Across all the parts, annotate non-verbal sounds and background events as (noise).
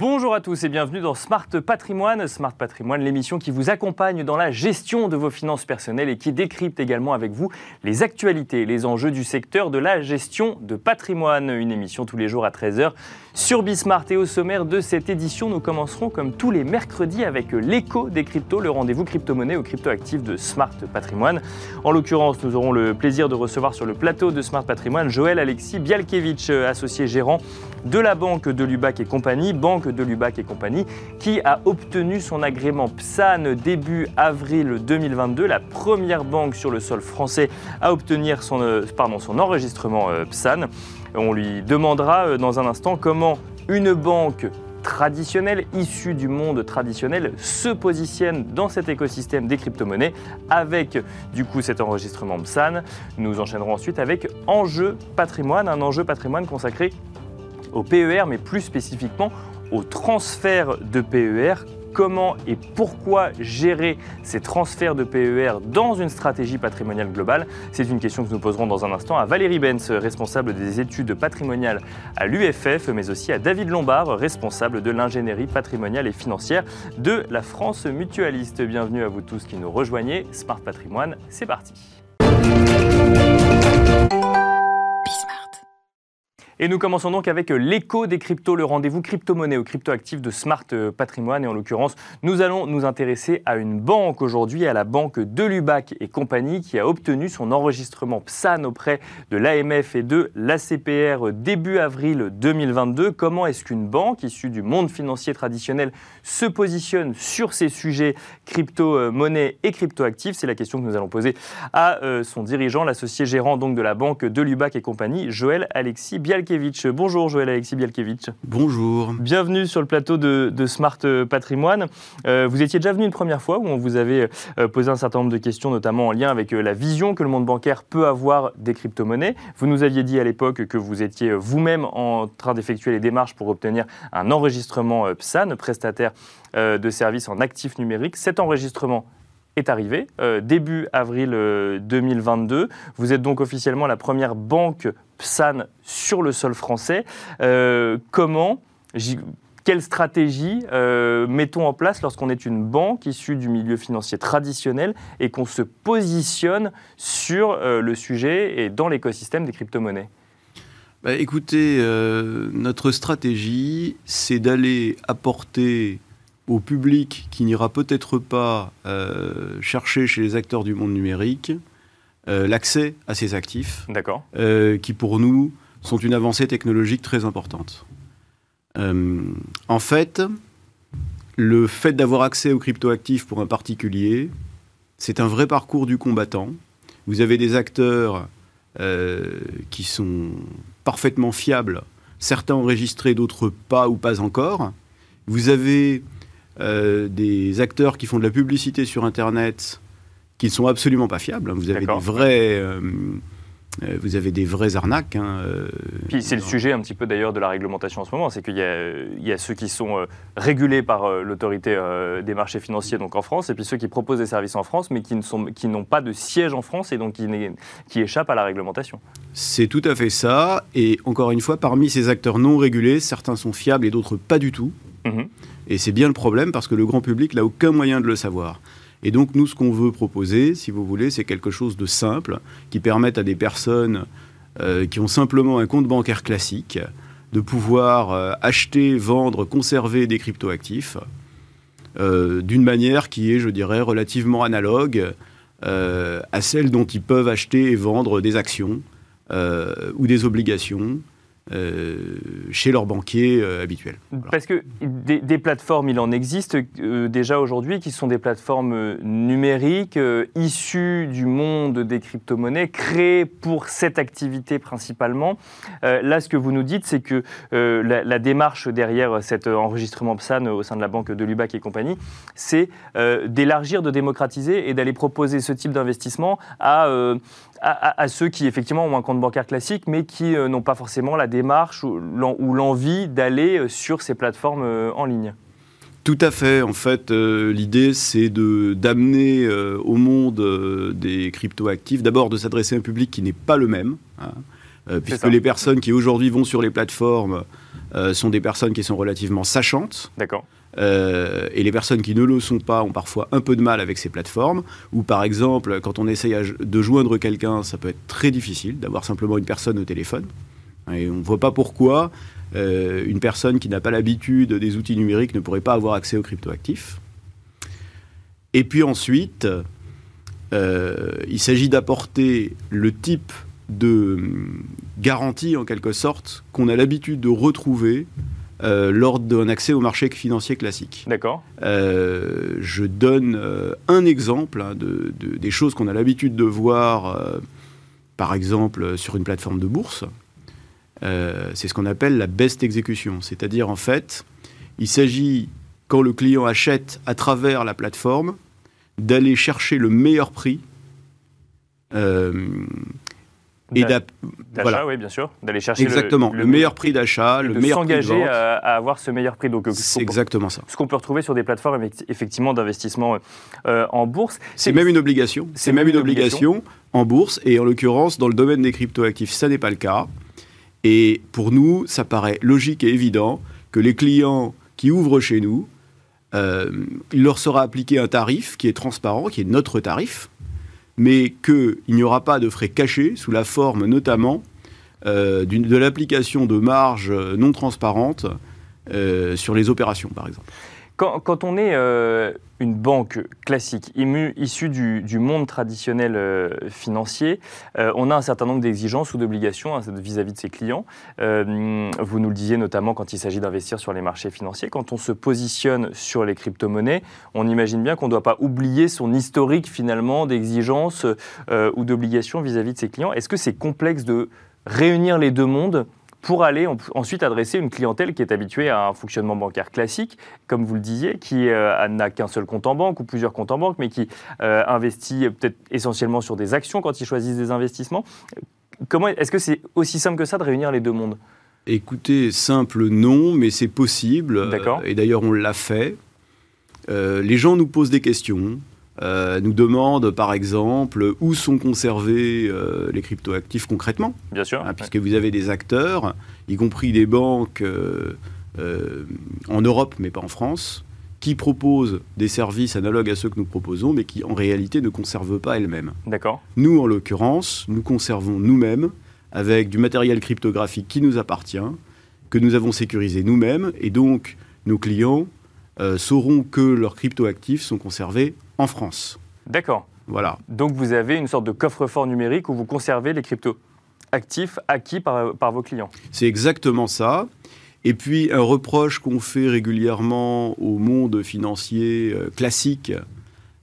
Bonjour à tous et bienvenue dans Smart Patrimoine. Smart Patrimoine, l'émission qui vous accompagne dans la gestion de vos finances personnelles et qui décrypte également avec vous les actualités, les enjeux du secteur de la gestion de patrimoine. Une émission tous les jours à 13h sur Bismart. Et au sommaire de cette édition, nous commencerons comme tous les mercredis avec l'écho des cryptos, le rendez-vous crypto-monnaie ou crypto-actifs de Smart Patrimoine. En l'occurrence, nous aurons le plaisir de recevoir sur le plateau de Smart Patrimoine Joël Alexis Bialkevitch, associé gérant de la banque de Lubac et compagnie, banque de Lubac et compagnie, qui a obtenu son agrément PSAN début avril 2022, la première banque sur le sol français à obtenir son, euh, enregistrement euh, PSAN. On lui demandera euh, dans un instant comment une banque traditionnelle, issue du monde traditionnel, se positionne dans cet écosystème des crypto-monnaies avec du coup cet enregistrement PSAN. Nous enchaînerons ensuite avec Enjeu patrimoine, un enjeu patrimoine consacré au PER, mais plus spécifiquement au transfert de PER comment et pourquoi gérer ces transferts de PER dans une stratégie patrimoniale globale? C'est une question que nous poserons dans un instant à Valérie Benz, responsable des études patrimoniales à l'UFF, mais aussi à David Lombard, responsable de l'ingénierie patrimoniale et financière de la France mutualiste. Bienvenue à vous tous qui nous rejoignez. Smart Patrimoine, c'est parti. Et nous commençons donc avec l'écho des cryptos, le rendez-vous crypto-monnaie ou crypto-actifs de Smart euh, Patrimoine. Et en l'occurrence, nous allons nous intéresser à une banque aujourd'hui, à la banque de Lubac et compagnie, qui a obtenu son enregistrement PSAN auprès de l'AMF et de l'ACPR début avril 2022. Comment est-ce qu'une banque issue du monde financier traditionnel se positionne sur ces sujets crypto-monnaie et crypto-actifs? C'est la question que nous allons poser à euh, son dirigeant, l'associé gérant donc de la banque de Lubac et compagnie, Joël Alexis Bonjour Joël Alexis Bielkevitch. Bonjour. Bienvenue sur le plateau de, Smart Patrimoine. Euh, vous étiez déjà venu une première fois où on vous avait euh, posé un certain nombre de questions, notamment en lien avec euh, la vision que le monde bancaire peut avoir des crypto-monnaies. Vous nous aviez dit à l'époque que vous étiez vous-même en train d'effectuer les démarches pour obtenir un enregistrement PSAN, prestataire de services en actifs numériques. Cet enregistrement est arrivé début avril 2022. Vous êtes donc officiellement la première banque PSAN sur le sol français. Euh, comment quelle stratégie euh, mettons en place lorsqu'on est une banque issue du milieu financier traditionnel et qu'on se positionne sur euh, le sujet et dans l'écosystème des crypto-monnaies? Bah, Écoutez, notre stratégie, c'est d'aller apporter au public qui n'ira peut-être pas chercher chez les acteurs du monde numérique euh, l'accès à ces actifs, euh, qui pour nous sont une avancée technologique très importante. Euh, en fait, le fait d'avoir accès aux cryptoactifs pour un particulier, c'est un vrai parcours du combattant. Vous avez des acteurs qui sont parfaitement fiables, certains enregistrés, d'autres pas ou pas encore. Vous avez des acteurs qui font de la publicité sur Internet qui ne sont absolument pas fiables. Hein. Vous avez des vrais. Euh, euh, vous avez des vraies arnaques. Hein, euh, Puis c'est le sujet un petit peu d'ailleurs de la réglementation en ce moment, c'est qu'il y, y, a ceux qui sont régulés par l'autorité des marchés financiers donc en France, et puis ceux qui proposent des services en France, mais qui n'ont pas de siège en France et donc qui, qui échappent à la réglementation. C'est tout à fait ça. Et encore une fois, parmi ces acteurs non régulés, certains sont fiables et d'autres pas du tout. Mhm. Et c'est bien le problème parce que le grand public n'a aucun moyen de le savoir. Et donc, nous, ce qu'on veut proposer, si vous voulez, c'est quelque chose de simple qui permette à des personnes euh, qui ont simplement un compte bancaire classique de pouvoir euh, acheter, vendre, conserver des cryptoactifs euh, d'une manière qui est, je dirais, relativement analogue à celle dont ils peuvent acheter et vendre des actions ou des obligations euh, chez leurs banquiers euh, habituels. Parce que des, plateformes, il en existe euh, déjà aujourd'hui qui sont des plateformes numériques issues du monde des crypto-monnaies, créées pour cette activité principalement. là, ce que vous nous dites, c'est que la, démarche derrière cet enregistrement PSAN au sein de la banque de Lubac et compagnie, c'est d'élargir, de démocratiser et d'aller proposer ce type d'investissement à à, ceux qui effectivement ont un compte bancaire classique, mais qui n'ont pas forcément la démarche ou l'envie d'aller euh, sur ces plateformes euh, en ligne. Tout à fait. En fait, l'idée, c'est d'amener au monde des cryptoactifs, d'abord de s'adresser à un public qui n'est pas le même. Hein. puisque les personnes qui aujourd'hui vont sur les plateformes sont des personnes qui sont relativement sachantes. D'accord. et les personnes qui ne le sont pas ont parfois un peu de mal avec ces plateformes. Ou par exemple, quand on essaye de joindre quelqu'un, ça peut être très difficile d'avoir simplement une personne au téléphone. Et on ne voit pas pourquoi une personne qui n'a pas l'habitude des outils numériques ne pourrait pas avoir accès aux cryptoactifs. Et puis ensuite, euh, il s'agit d'apporter le type de hum, garantie, en quelque sorte, qu'on a l'habitude de retrouver euh, lors d'un accès au marché financier classique. D'accord. Euh, je donne un exemple hein, de, des choses qu'on a l'habitude de voir, par exemple, sur une plateforme de bourse. C'est ce qu'on appelle la best exécution. C'est-à-dire, en fait, il s'agit quand le client achète à travers la plateforme, d'aller chercher le meilleur prix. Euh, et d'achat, oui, bien sûr. D'aller chercher exactement le, meilleur prix d'achat, le meilleur prix de s'engager à, avoir ce meilleur prix. Donc, c'est exactement ça. Ce qu'on peut retrouver sur des plateformes effectivement d'investissement euh, en bourse. C'est même une obligation. C'est même une obligation en bourse et en l'occurrence dans le domaine des cryptoactifs, ça n'est pas le cas. Et pour nous, ça paraît logique et évident que les clients qui ouvrent chez nous, euh, il leur sera appliqué un tarif qui est transparent, qui est notre tarif, mais qu'il n'y aura pas de frais cachés sous la forme notamment euh, de l'application de marges non transparentes euh, sur les opérations, par exemple. Quand, on est euh, une banque classique, issue du, monde traditionnel euh, financier, euh, on a un certain nombre d'exigences ou d'obligations hein, vis-à-vis de ses clients. vous nous le disiez notamment quand il s'agit d'investir sur les marchés financiers. Quand on se positionne sur les crypto-monnaies, on imagine bien qu'on ne doit pas oublier son historique finalement d'exigences ou d'obligations vis-à-vis de ses clients. Est-ce que c'est complexe de réunir les deux mondes pour aller ensuite adresser une clientèle qui est habituée à un fonctionnement bancaire classique, comme vous le disiez, qui euh, n'a qu'un seul compte en banque ou plusieurs comptes en banque, mais qui euh, investit peut-être essentiellement sur des actions quand ils choisissent des investissements. Comment est-ce que c'est aussi simple que ça de réunir les deux mondes? Écoutez, simple non, mais c'est possible. D'accord. Et d'ailleurs, on l'a fait. Euh, les gens nous posent des questions. Euh, nous demande par exemple où sont conservés euh, les cryptoactifs concrètement. Bien sûr. Hein, puisque vous avez des acteurs, y compris des banques euh, en Europe mais pas en France, qui proposent des services analogues à ceux que nous proposons, mais qui en réalité ne conservent pas elles-mêmes. D'accord. Nous, en l'occurrence, nous conservons nous-mêmes avec du matériel cryptographique qui nous appartient, que nous avons sécurisé nous-mêmes, et donc nos clients sauront que leurs cryptoactifs sont conservés en France. D'accord. Voilà. Donc vous avez une sorte de coffre-fort numérique où vous conservez les cryptos actifs acquis par, vos clients. C'est exactement ça. Et puis un reproche qu'on fait régulièrement au monde financier euh, classique,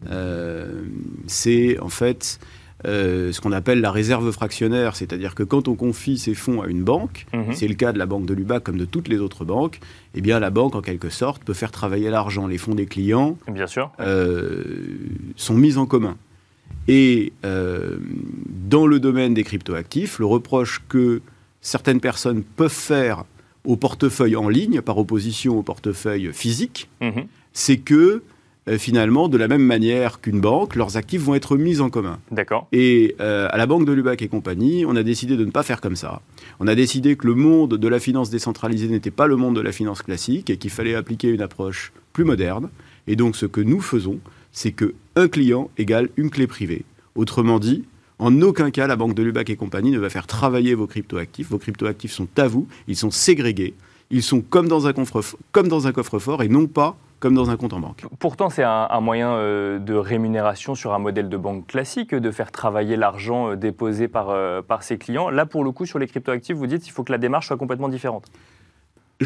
euh, c'est en fait euh, ce qu'on appelle la réserve fractionnaire, c'est-à-dire que quand on confie ses fonds à une banque, mhm. c'est le cas de la banque de Lubac comme de toutes les autres banques, eh bien la banque en quelque sorte peut faire travailler l'argent, les fonds des clients, bien sûr, euh, sont mis en commun. Et euh, dans le domaine des cryptoactifs, le reproche que certaines personnes peuvent faire au portefeuille en ligne, par opposition au portefeuille physique, mhm. c'est que euh, finalement, de la même manière qu'une banque, leurs actifs vont être mis en commun. D'accord. Et euh, à la Banque de Lubac et compagnie, on a décidé de ne pas faire comme ça. On a décidé que le monde de la finance décentralisée n'était pas le monde de la finance classique et qu'il fallait appliquer une approche plus moderne. Et donc, ce que nous faisons, c'est que un client égale une clé privée. Autrement dit, en aucun cas, la Banque de Lubac et compagnie ne va faire travailler vos cryptoactifs. Vos cryptoactifs sont à vous, ils sont ségrégés, ils sont comme dans un coffre-fort et non pas comme dans un compte en banque. Pourtant, c'est un, moyen euh, de rémunération sur un modèle de banque classique, de faire travailler l'argent euh, déposé par, euh, par ses clients. Là, pour le coup, sur les cryptoactifs, vous dites qu'il faut que la démarche soit complètement différente.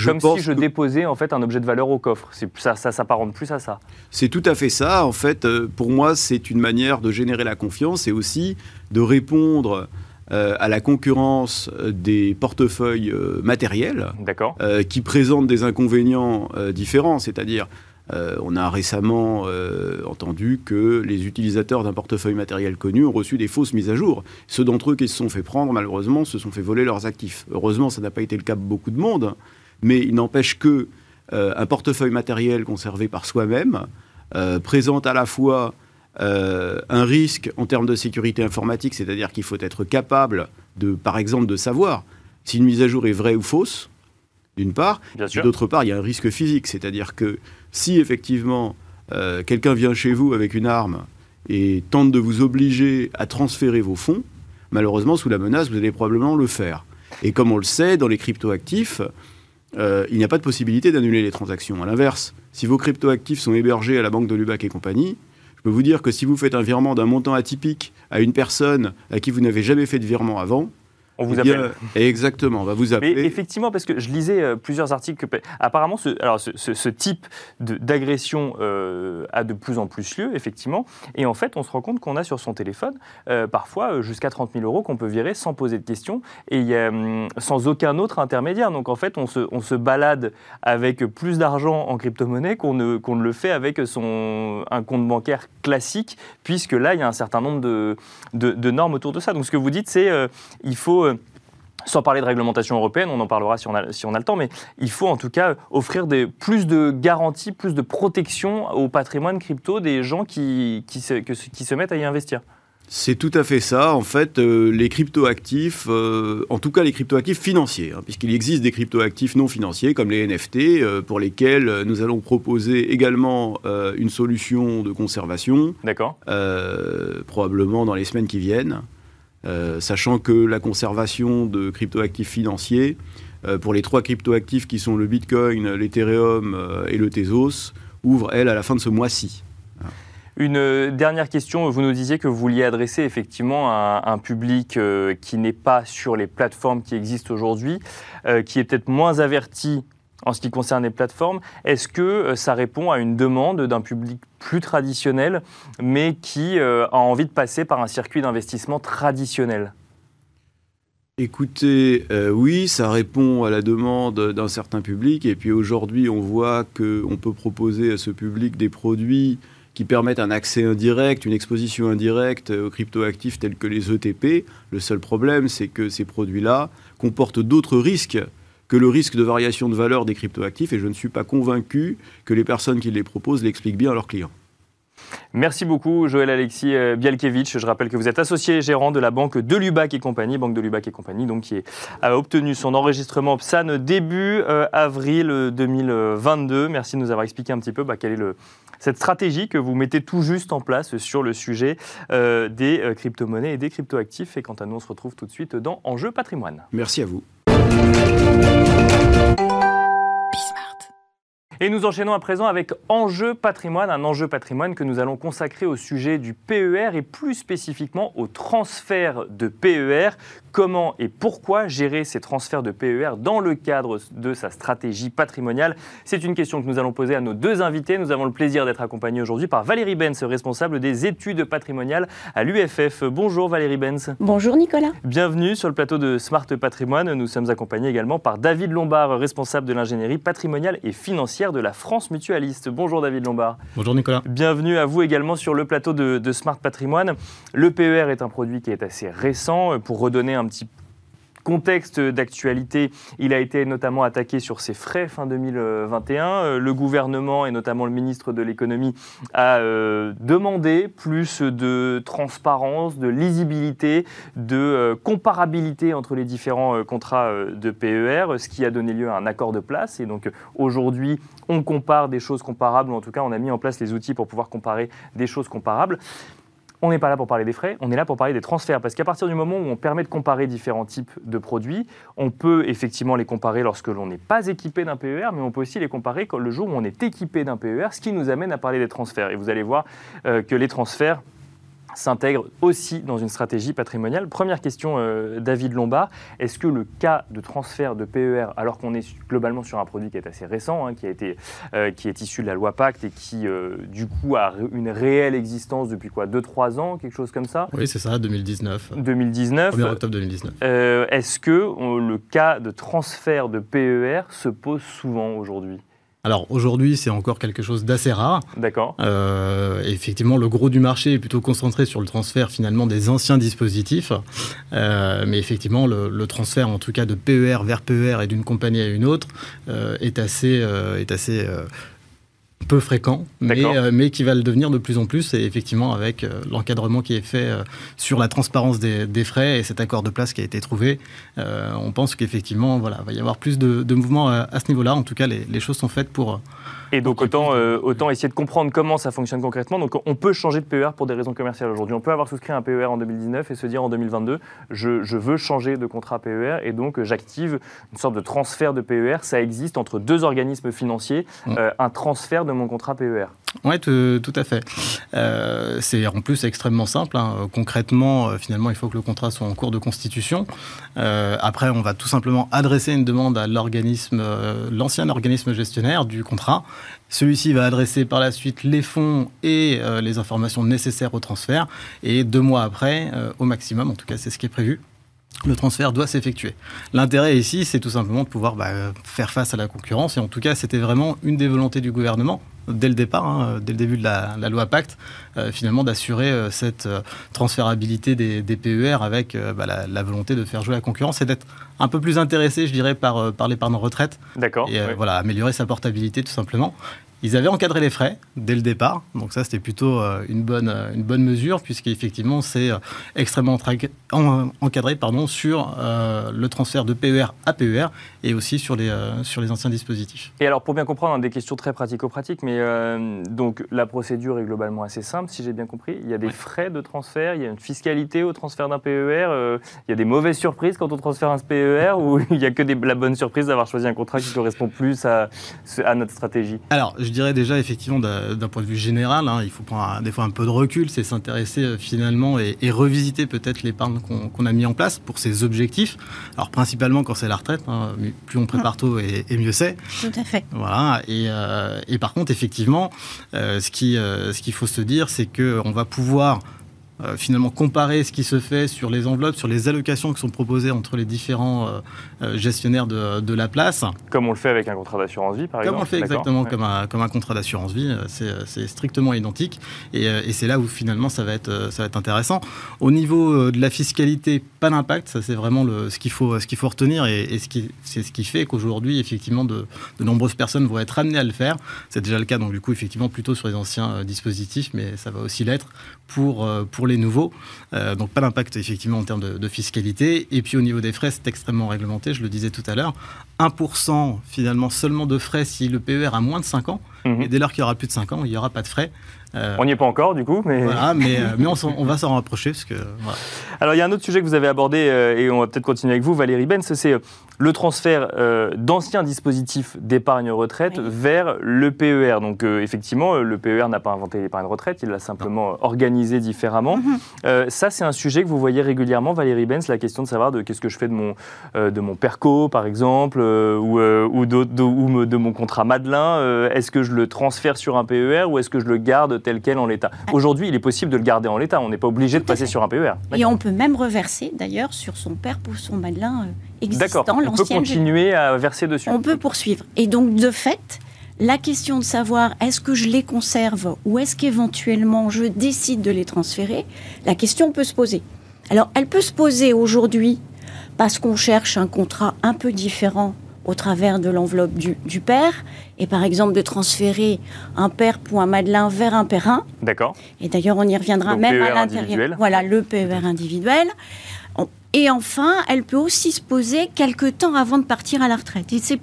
Comme si je déposais en fait un objet de valeur au coffre. Ça, ça s'apparente plus à ça. C'est tout à fait ça. En fait, pour moi, c'est une manière de générer la confiance et aussi de répondre à la concurrence des portefeuilles matériels qui présentent des inconvénients différents. C'est-à-dire, euh, on a récemment euh, entendu que les utilisateurs d'un portefeuille matériel connu ont reçu des fausses mises à jour. Ceux d'entre eux qui se sont fait prendre, malheureusement, se sont fait voler leurs actifs. Heureusement, ça n'a pas été le cas de beaucoup de monde, mais il n'empêche que euh, un portefeuille matériel conservé par soi-même présente à la fois un risque en termes de sécurité informatique, c'est-à-dire qu'il faut être capable de, par exemple, de savoir si une mise à jour est vraie ou fausse, d'une part. D'autre part, il y a un risque physique, c'est-à-dire que si effectivement quelqu'un vient chez vous avec une arme et tente de vous obliger à transférer vos fonds, malheureusement, sous la menace, vous allez probablement le faire. Et comme on le sait, dans les cryptoactifs, euh, il n'y a pas de possibilité d'annuler les transactions. À l'inverse, si vos cryptoactifs sont hébergés à la banque de Lubac et compagnie, je peux vous dire que si vous faites un virement d'un montant atypique à une personne à qui vous n'avez jamais fait de virement avant, on vous appelle. exactement, on va vous appeler. Mais effectivement, parce que je lisais euh, plusieurs articles. Que, apparemment, ce, alors ce, type d'agression euh, a de plus en plus lieu, effectivement. Et en fait, on se rend compte qu'on a sur son téléphone euh, parfois jusqu'à 30 000 euros qu'on peut virer sans poser de questions et hum, sans aucun autre intermédiaire. Donc en fait, on se, on se balade avec plus d'argent en crypto-monnaie qu'on ne, qu'on ne le fait avec son, un compte bancaire classique, puisque là, il y a un certain nombre de, de, de normes autour de ça. Donc ce que vous dites, c'est il faut sans parler de réglementation européenne, on en parlera si on a, si on a le temps, mais il faut en tout cas offrir des, plus de garanties, plus de protection au patrimoine crypto des gens qui, qui, se, qui se mettent à y investir. C'est tout à fait ça. En fait, euh, les cryptoactifs, euh, en tout cas les cryptoactifs financiers, hein, puisqu'il existe des cryptoactifs non financiers comme les NFT, euh, pour lesquels nous allons proposer également une solution de conservation. D'accord. probablement dans les semaines qui viennent. Euh, sachant que la conservation de cryptoactifs financiers, euh, pour les trois cryptoactifs qui sont le Bitcoin, l'Ethereum euh, et le Tezos, ouvre, elle, à la fin de ce mois-ci. Une dernière question, vous nous disiez que vous vouliez adresser effectivement à un public qui n'est pas sur les plateformes qui existent aujourd'hui, qui est peut-être moins averti en ce qui concerne les plateformes. Est-ce que euh, ça répond à une demande d'un public plus traditionnel, mais qui euh, a envie de passer par un circuit d'investissement traditionnel? Écoutez, euh, oui, ça répond à la demande d'un certain public. Et puis aujourd'hui, on voit qu'on peut proposer à ce public des produits qui permettent un accès indirect, une exposition indirecte aux cryptoactifs tels que les ETP. Le seul problème, c'est que ces produits-là comportent d'autres risques que le risque de variation de valeur des cryptoactifs et je ne suis pas convaincu que les personnes qui les proposent l'expliquent bien à leurs clients. Merci beaucoup, Joël Alexis euh, Bialkevitch. Je rappelle que vous êtes associé gérant de la banque de Lubac et compagnie, banque de Lubac et compagnie, donc qui a obtenu son enregistrement PSAN début euh, avril 2022. Merci de nous avoir expliqué un petit peu bah, quelle est le, cette stratégie que vous mettez tout juste en place sur le sujet euh, des crypto-monnaies et des cryptoactifs. Et quant à nous, on se retrouve tout de suite dans Enjeu patrimoine. Merci à vous. Et nous enchaînons à présent avec Enjeu patrimoine, un enjeu patrimoine que nous allons consacrer au sujet du PER et plus spécifiquement au transfert de PER. Comment et pourquoi gérer ces transferts de PER dans le cadre de sa stratégie patrimoniale C'est une question que nous allons poser à nos deux invités. Nous avons le plaisir d'être accompagnés aujourd'hui par Valérie Benz, responsable des études patrimoniales à l'UFF. Bonjour Valérie Benz. Bonjour Nicolas. Bienvenue sur le plateau de Smart Patrimoine. Nous sommes accompagnés également par David Lombard, responsable de l'ingénierie patrimoniale et financière de la France Mutualiste. Bonjour David Lombard. Bonjour Nicolas. Bienvenue à vous également sur le plateau de, de Smart Patrimoine. Le PER est un produit qui est assez récent. Pour redonner un petit contexte d'actualité, il a été notamment attaqué sur ses frais fin 2021. Euh, le gouvernement et notamment le ministre de l'économie a euh, demandé plus de transparence, de lisibilité, de euh, comparabilité entre les différents contrats de PER, ce qui a donné lieu à un accord de place. Et donc aujourd'hui, on compare des choses comparables, ou en tout cas on a mis en place les outils pour pouvoir comparer des choses comparables on n'est pas là pour parler des frais, on est là pour parler des transferts. Parce qu'à partir du moment où on permet de comparer différents types de produits, on peut effectivement les comparer lorsque l'on n'est pas équipé d'un PER, mais on peut aussi les comparer le jour où on est équipé d'un PER, ce qui nous amène à parler des transferts. Et vous allez voir euh, que les transferts s'intègre aussi dans une stratégie patrimoniale. Première question, euh, David Lombard. Est-ce que le cas de transfert de PER, alors qu'on est globalement sur un produit qui est assez récent, hein, qui, a été, euh, qui est issu de la loi Pacte et qui, euh, du coup, a une réelle existence depuis quoi 2-3 ans, quelque chose comme ça? Oui, c'est ça, 2019. 2019. 1er octobre 2019. Est-ce que le cas de transfert de PER se pose souvent aujourd'hui? Alors aujourd'hui, c'est encore quelque chose d'assez rare. D'accord. Euh, effectivement, le gros du marché est plutôt concentré sur le transfert finalement des anciens dispositifs. Euh, mais effectivement, le, transfert en tout cas de PER vers PER et d'une compagnie à une autre euh, est assez, est assez peu fréquent, mais, euh, mais, qui va le devenir de plus en plus, et effectivement avec euh, l'encadrement qui est fait euh, sur la transparence des, frais et cet accord de place qui a été trouvé, on pense qu'effectivement, voilà, va y avoir plus de, de mouvements à, ce niveau-là. En tout cas, les, les, choses sont faites pour... Et donc autant, autant essayer de comprendre comment ça fonctionne concrètement. Donc on peut changer de PER pour des raisons commerciales aujourd'hui. On peut avoir souscrit un PER en 2019 et se dire en 2022, je, je veux changer de contrat PER et donc j'active une sorte de transfert de PER. Ça existe entre deux organismes financiers, mmh. un transfert de mon contrat PER. Oui, tout, à fait. Euh, c'est en plus extrêmement simple. Hein. Concrètement, euh, finalement, il faut que le contrat soit en cours de constitution. Euh, après, on va tout simplement adresser une demande à l'organisme, l'ancien organisme gestionnaire du contrat. Celui-ci va adresser par la suite les fonds et les informations nécessaires au transfert. Et deux mois après, au maximum, en tout cas, c'est ce qui est prévu, le transfert doit s'effectuer. L'intérêt ici, c'est tout simplement de pouvoir bah, faire face à la concurrence. Et en tout cas, c'était vraiment une des volontés du gouvernement dès le départ, hein, dès le début de la, loi Pacte, euh, finalement d'acsurer euh, cette euh, transférabilité des, PER avec bah, la, volonté de faire jouer la concurrence et d'être un peu plus intéressé, je dirais, par, par l'épargne retraite. D'accord. Et voilà, améliorer sa portabilité tout simplement. Ils avaient encadré les frais dès le départ, donc ça c'était plutôt euh, une bonne, euh, une bonne mesure, puisqu'effectivement c'est euh, extrêmement encadré pardon, sur le transfert de PER à PER et aussi sur les, sur les anciens dispositifs. Et alors pour bien comprendre, hein, des questions très pratico-pratiques, mais donc la procédure est globalement assez simple, si j'ai bien compris. Il y a des frais de transfert, il y a une fiscalité au transfert d'un PER, il y a des mauvaises surprises quand on transfère un PER, (laughs) ou il n'y a que des, la bonne surprise d'avoir choisi un contrat qui correspond plus à, à notre stratégie? Alors, je dirais déjà, effectivement, d'un point de vue général, hein, il faut prendre des fois un peu de recul, c'est s'intéresser euh, finalement et, revisiter peut-être l'épargne qu'on a mis en place pour ses objectifs. Alors, principalement quand c'est la retraite, hein, plus on prépare tôt et, mieux c'est. Tout à fait. Voilà. Et, euh, par contre, effectivement, euh, ce qu'il ce qu'il faut se dire, c'est qu'on va pouvoir euh, finalement comparer ce qui se fait sur les enveloppes, sur les allocations qui sont proposées entre les différents euh, euh, gestionnaires de, de, la place. Comme on le fait avec un contrat d'assurance vie, par exemple. Comme on le fait exactement comme, un, comme, un, contrat d'assurance vie, c'est strictement identique. Et, et c'est là où finalement ça va, être, ça va être intéressant. Au niveau de la fiscalité, pas d'impact, ça c'est vraiment le, ce qu'il faut, ce qu'il faut retenir et, et ce qui, c'est ce qui fait qu'aujourd'hui, effectivement, de, de, nombreuses personnes vont être amenées à le faire. C'est déjà le cas, donc du coup, effectivement, plutôt sur les anciens dispositifs, mais ça va aussi l'être pour, pour les nouveaux. Euh, donc pas d'impact effectivement en termes de, fiscalité. Et puis au niveau des frais, c'est extrêmement réglementé, je le disais tout à l'heure. 1% finalement seulement de frais si le PER a moins de 5 ans. Mhm. Et dès lors qu'il y aura plus de 5 ans, il n'y aura pas de frais. Euh, on n'y est pas encore, du coup. Mais, voilà, mais, euh, mais on, va (laughs) s'en rapprocher. Parce que, Alors, il y a un autre sujet que vous avez abordé, et on va peut-être continuer avec vous, Valérie Benz, c'est le transfert d'anciens dispositifs d'épargne retraite vers le PER. Donc, effectivement, le PER n'a pas inventé l'épargne retraite, il l'a simplement organisé différemment. Mhm. ça, c'est un sujet que vous voyez régulièrement, Valérie Benz, la question de savoir de qu'est-ce que je fais de mon, de mon PERCO, par exemple, ou, ou, de, ou de mon contrat Madelin. Est-ce que je le transfère sur un PER ou est-ce que je le garde tel quel en l'état? Aujourd'hui, il est possible de le garder en l'état. On n'est pas obligé de passer sur un PER. Et on peut même reverser, d'ailleurs, sur son père ou son Madelin euh, existant. D'accord, on peut continuer à verser dessus. On peut poursuivre. Et donc, de fait, la question de savoir est-ce que je les conserve ou est-ce qu'éventuellement je décide de les transférer, la question peut se poser. Alors, elle peut se poser aujourd'hui parce qu'on cherche un contrat un peu différent au travers de l'enveloppe du, père, et par exemple de transférer un père pour un Madelin vers un périn. D'accord. Et d'ailleurs, on y reviendra même à l'intérieur. Voilà, le PER individuel. Et enfin, elle peut aussi se poser quelques temps avant de partir à la retraite. Et c'est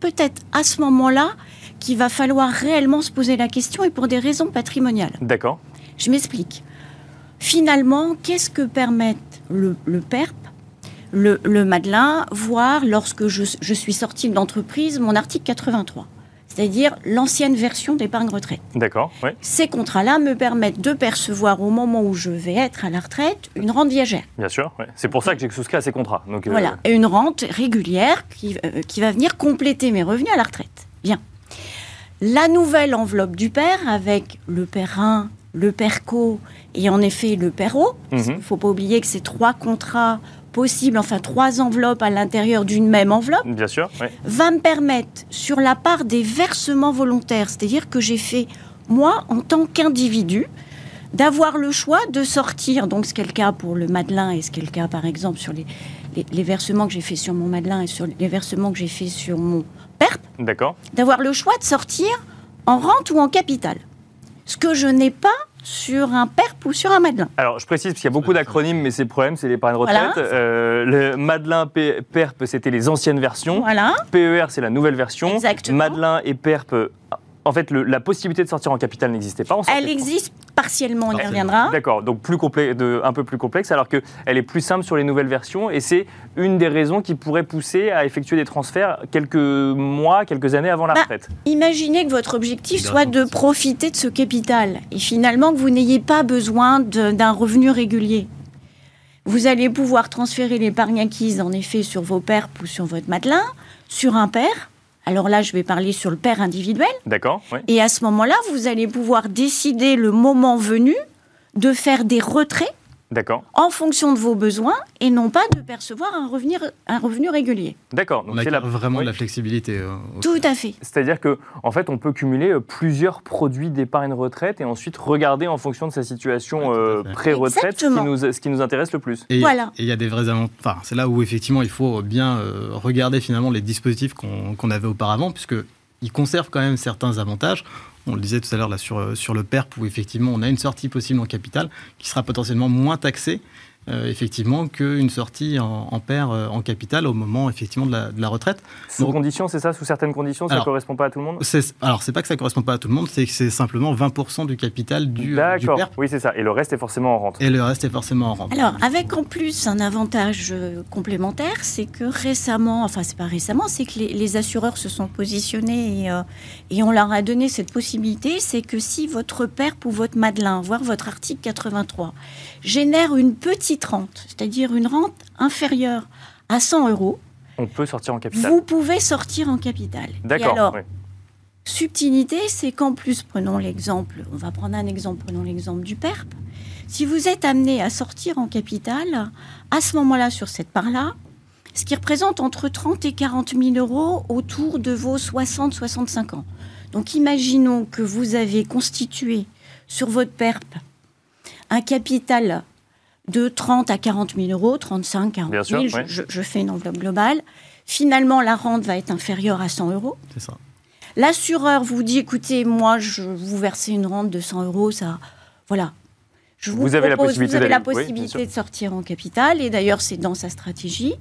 peut-être à ce moment-là qu'il va falloir réellement se poser la question, et pour des raisons patrimoniales. D'accord. Je m'explique. Finalement, qu'est-ce que permettent le, le PERP le, le Madelin, voire lorsque je, suis sortie de l'entreprise, mon article 83 c'est-à-dire l'ancienne version d'épargne retraite. D'accord. Ces contrats-là me permettent de percevoir au moment où je vais être à la retraite une rente viagère. Bien sûr, c'est pour ça que j'ai souscrit à ces contrats. Donc, euh, Voilà, une rente régulière qui, euh, qui, va venir compléter mes revenus à la retraite. Bien. La nouvelle enveloppe du père avec le père 1, le PERCO et en effet le PERO, il ne faut pas oublier que ces trois contrats possible, enfin trois enveloppes à l'intérieur d'une même enveloppe, Bien sûr, va me permettre, sur la part des versements volontaires, c'est-à-dire que j'ai fait moi en tant qu'individu, d'avoir le choix de sortir, donc ce qui est le cas pour le Madelin et ce qui est le cas par exemple sur les, les, versements que j'ai fait sur mon Madelin et sur les versements que j'ai fait sur mon PERP, d'accord, d'avoir le choix de sortir en rente ou en capital. Ce que je n'ai pas sur un PERP ou sur un Madelin. Alors, je précise, parce qu'il y a beaucoup d'acronymes, mais c'est le problème, c'est l'épargne retraite. Voilà. Euh, le Madelin, PERP, c'était les anciennes versions. Voilà. PER, c'est la nouvelle version. Exactement. Madelin et PERP, euh, en fait, le- la possibilité de sortir en capital n'existait pas. on Elle existe partiellement, on y reviendra. D'accord, donc plus de- un peu plus complexe, alors qu'elle est plus simple sur les nouvelles versions, et c'est une des raisons qui pourrait pousser à effectuer des transferts quelques mois, quelques années avant la Bah, retraite. Imaginez que votre objectif soit de profiter de ce capital et finalement que vous n'ayez pas besoin d'un revenu régulier. Vous allez pouvoir transférer l'épargne acquise en effet sur vos PERP ou sur votre Madelin, sur un père. Alors là, je vais parler sur le père individuel. D'accord oui. Et à ce moment-là, vous allez pouvoir décider le moment venu de faire des retraits D'accord, en fonction de vos besoins et non pas de percevoir un revenu, un revenu régulier. d'accord. On Donc a c'est la- vraiment oui. de la flexibilité. euh, Tout à fait. C'est-à-dire que, en fait, on peut cumuler euh, plusieurs produits d'épargne retraite et ensuite regarder en fonction de sa situation Oui, euh, pré-retraite ce qui, Exactement. nous, ce qui nous intéresse le plus. Et Voilà. et il y a des vrais avantages. Enfin, c'est là où effectivement il faut bien euh, regarder finalement les dispositifs qu'on qu'on avait auparavant, puisque ils conservent quand même certains avantages. On le disait tout à l'heure sur, euh, sur le PERP où effectivement on a une sortie possible en capital qui sera potentiellement moins taxée euh, effectivement qu'une sortie en, en paire euh, en capital au moment effectivement de la, de la retraite. Sous Donc- conditions, c'est ça Sous certaines conditions, ça ne correspond pas à tout le monde? Alors c'est pas que ça correspond pas à tout le monde, c'est que c'est simplement 20% du capital du, du D'accord, PERP oui, c'est ça. Et le reste est forcément en rente. et le reste est forcément en rente. Alors, avec en plus un avantage euh, complémentaire, c'est que récemment, enfin, c'est pas récemment, c'est que les, les assureurs se sont positionnés et, euh, et on leur a donné cette possibilité. C'est que si votre PERP ou votre Madelin, voire votre article 83, génère une petite rente, c'est-à-dire une rente inférieure à 100 euros, On peut sortir en capital. vous pouvez sortir en capital. Et D'accord. alors, oui. subtilité, c'est qu'en plus, prenons l'exemple, on va prendre un exemple, prenons l'exemple du PERP. Si vous êtes amené à sortir en capital, à ce moment-là, sur cette part-là, ce qui représente entre 30 et 40 000 euros autour de vos 60-65 ans. Donc imaginons que vous avez constitué sur votre PERP un capital de 30 à 40 000 euros, 35, 40 Bien 000, sûr, je, ouais. je- je fais une enveloppe globale. Finalement, la rente va être inférieure à 100 euros. C'est ça. L'assureur vous dit, écoutez, moi, je vous versez une rente de 100 euros, ça, voilà. Je Vous avez la propose- possibilité vous avez la oui, de sortir en capital, et d'ailleurs, c'est dans sa stratégie.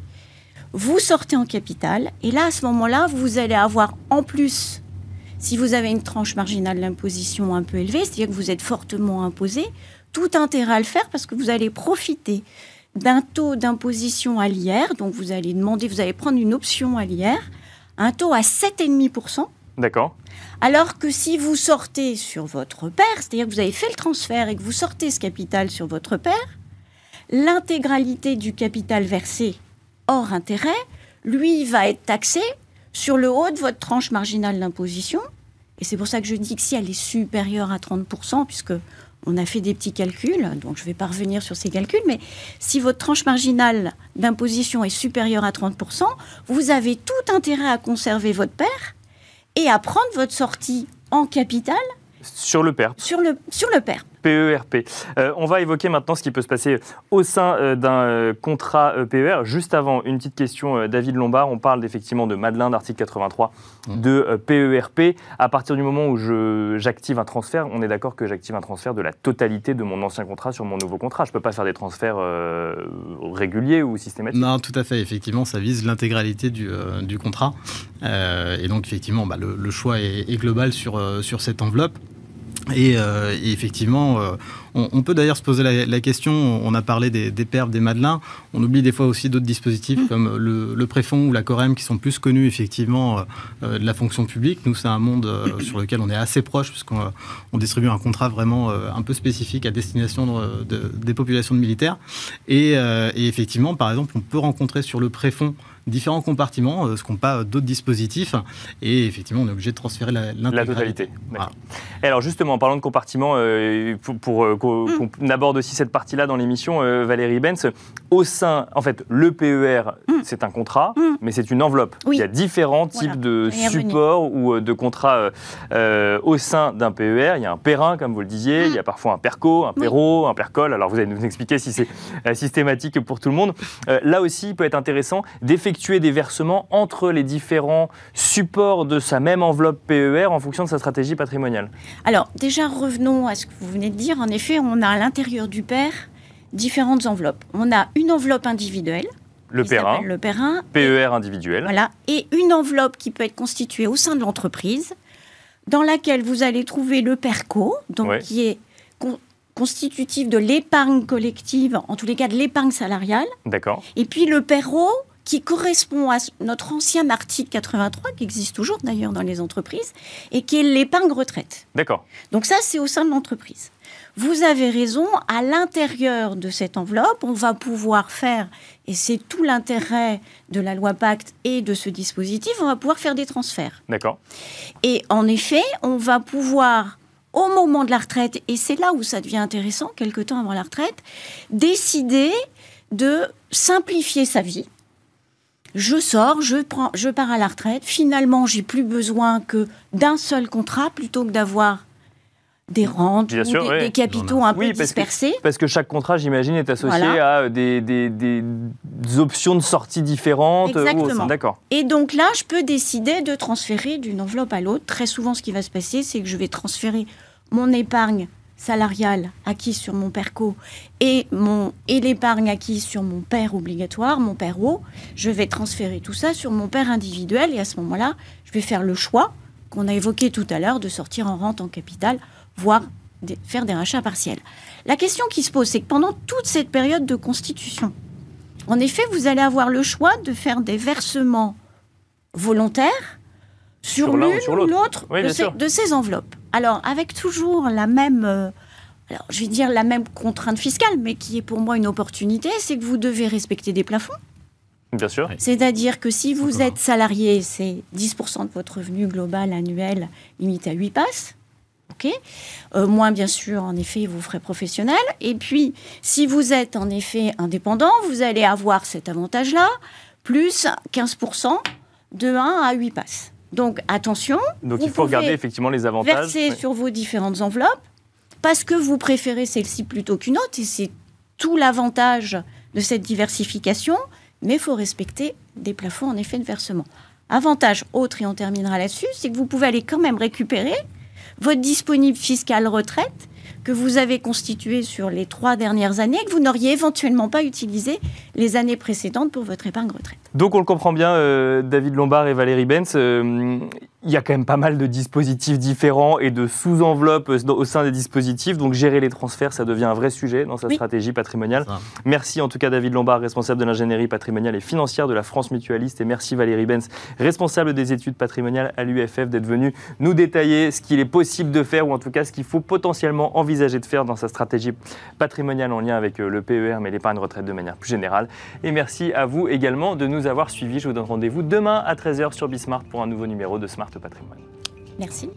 Vous sortez en capital, et là, à ce moment-là, vous allez avoir en plus, si vous avez une tranche marginale d'imposition un peu élevée, c'est-à-dire que vous êtes fortement imposé, tout intérêt à le faire parce que vous allez profiter d'un taux d'imposition à l'IR, donc vous allez demander, vous allez prendre une option à l'IR, un taux à 7,5%. D'accord. Alors que si vous sortez sur votre père, c'est-à-dire que vous avez fait le transfert et que vous sortez ce capital sur votre père, l'intégralité du capital versé hors intérêt, lui, va être taxé sur le haut de votre tranche marginale d'imposition. Et c'est pour ça que je dis que si elle est supérieure à 30%, puisque on a fait des petits calculs, donc je ne vais pas revenir sur ces calculs, mais si votre tranche marginale d'imposition est supérieure à 30%, vous avez tout intérêt à conserver votre père et à prendre votre sortie en capital Sur le PERP. sur le, sur le PERP. PERP. Euh, on va évoquer maintenant ce qui peut se passer au sein euh, d'un euh, contrat euh, PER. Juste avant, une petite question, euh, David Lombard. On parle effectivement de Madeleine, d'article 83, Mmh. de euh, PERP. À partir du moment où j'active un transfert, on est d'accord que j'active un transfert de la totalité de mon ancien contrat sur mon nouveau contrat. Je ne peux pas faire des transferts euh, réguliers ou systématiques. Non, tout à fait. Effectivement, ça vise l'intégralité du, euh, du contrat. Euh, et donc, effectivement, bah, le, le choix est, est global sur, euh, sur cette enveloppe. Et, euh, et effectivement, euh, on, on peut d'ailleurs se poser la, la question, on a parlé des, des des madelins, on oublie des fois aussi d'autres dispositifs comme le, le préfond ou la corem qui sont plus connus effectivement euh, de la fonction publique. Nous, c'est un monde euh, sur lequel on est assez proche puisqu'on euh, on distribue un contrat vraiment euh, un peu spécifique à destination de- de- des populations de militaires. Et, euh, et effectivement, par exemple, on peut rencontrer sur le préfond différents compartiments, euh, ce qu'ont pas d'autres dispositifs. Et effectivement, on est obligé de transférer la, La totalité. Voilà. D'accord. Et alors justement, en parlant de compartiments, euh, pour, pour, euh, qu'on qu'on aborde aussi cette partie-là dans l'émission, euh, Valérie Benz, au sein, en fait, le PER, Mm. c'est un contrat, Mm. mais c'est une enveloppe. Oui. Il y a différents Voilà. types de supports ou euh, de contrats euh, au sein d'un PER. Il y a un périn, comme vous le disiez, il y a parfois un perco, un perro, un percol. Alors vous allez nous expliquer si c'est systématique pour tout le monde. Là aussi, il peut être intéressant d'effectuer des versements entre les différents supports de sa même enveloppe PER en fonction de sa stratégie patrimoniale. Alors, déjà, revenons à ce que vous venez de dire. En effet, on a à l'intérieur du PER différentes enveloppes. On a une enveloppe individuelle, Le périn, le PERIN, PER individuel. Voilà. Et une enveloppe qui peut être constituée au sein de l'entreprise, dans laquelle vous allez trouver le PERCO, donc Ouais. qui est con- constitutif de l'épargne collective, en tous les cas de l'épargne salariale, D'accord. et puis le PERO qui correspond à notre ancien article 83, qui existe toujours d'ailleurs dans les entreprises, et qui est l'épargne retraite. D'accord. Donc ça, c'est au sein de l'entreprise. Vous avez raison, à l'intérieur de cette enveloppe, on va pouvoir faire, et c'est tout l'intérêt de la loi Pacte et de ce dispositif, on va pouvoir faire des transferts. D'accord. Et en effet, on va pouvoir, au moment de la retraite, et c'est là où ça devient intéressant, quelque temps avant la retraite, décider de simplifier sa vie. Je sors, je, prends, je pars à la retraite. Finalement, j'ai plus besoin que d'un seul contrat plutôt que d'avoir des rentes Bien ou sûr, des, ouais. des capitaux un Oui, peu parce que- dispersés. Parce que chaque contrat, j'imagine, est associé Voilà. à des, des- des options de sortie différentes. euh, ou au sein- Exactement. D'accord. Et donc là, je peux décider de transférer d'une enveloppe à l'autre. Très souvent, ce qui va se passer, c'est que je vais transférer mon épargne salariale acquise sur mon PERCO et, mon, et l'épargne acquise sur mon père obligatoire, mon PERO. Je vais transférer tout ça sur mon père individuel et à ce moment-là, je vais faire le choix qu'on a évoqué tout à l'heure de sortir en rente en capital, voire faire des rachats partiels. La question qui se pose, c'est que pendant toute cette période de constitution, en effet, vous allez avoir le choix de faire des versements volontaires sur, l'une ou l'autre. Oui, de, ces- sûr. de ces enveloppes. Alors, avec toujours la même, euh, alors je vais dire la même contrainte fiscale, mais qui est pour moi une opportunité, c'est que vous devez respecter des plafonds. Bien sûr. C'est-à-dire que si vous êtes salarié, c'est 10% de votre revenu global annuel limité à 8 passes. OK Euh, moins, bien sûr, en effet, vos frais professionnels. Et puis, si vous êtes en effet indépendant, vous allez avoir cet avantage-là, plus 15% de 1 à 8 passes. Donc, attention, Donc il faut regarder effectivement les avantages. verser sur vos différentes enveloppes parce que vous préférez celle-ci plutôt qu'une autre et c'est tout l'avantage de cette diversification, mais il faut respecter des plafonds en effet de versement. Avantage autre, et on terminera là-dessus, c'est que vous pouvez aller quand même récupérer votre disponible fiscal retraite que vous avez constitué sur les trois dernières années et que vous n'auriez éventuellement pas utilisé les années précédentes pour votre épargne retraite. Donc on le comprend bien, euh, David Lombard et Valérie Benz, euh, il y a quand même pas mal de dispositifs différents et de sous-enveloppes au sein des dispositifs. Donc gérer les transferts, ça devient un vrai sujet dans sa Oui. stratégie patrimoniale. Merci en tout cas David Lombard, responsable de l'ingénierie patrimoniale et financière de la France Mutualiste. Et merci Valérie Benz, responsable des études patrimoniales à l'UFF, d'être venu nous détailler ce qu'il est possible de faire ou en tout cas ce qu'il faut potentiellement envisager de faire dans sa stratégie patrimoniale en lien avec euh, le PER mais l'épargne retraite de manière plus générale. Et merci à vous également de nous avoir suivis. Je vous donne rendez-vous demain à 13h sur Bismart pour un nouveau numéro de Smart Patrimoine. Merci.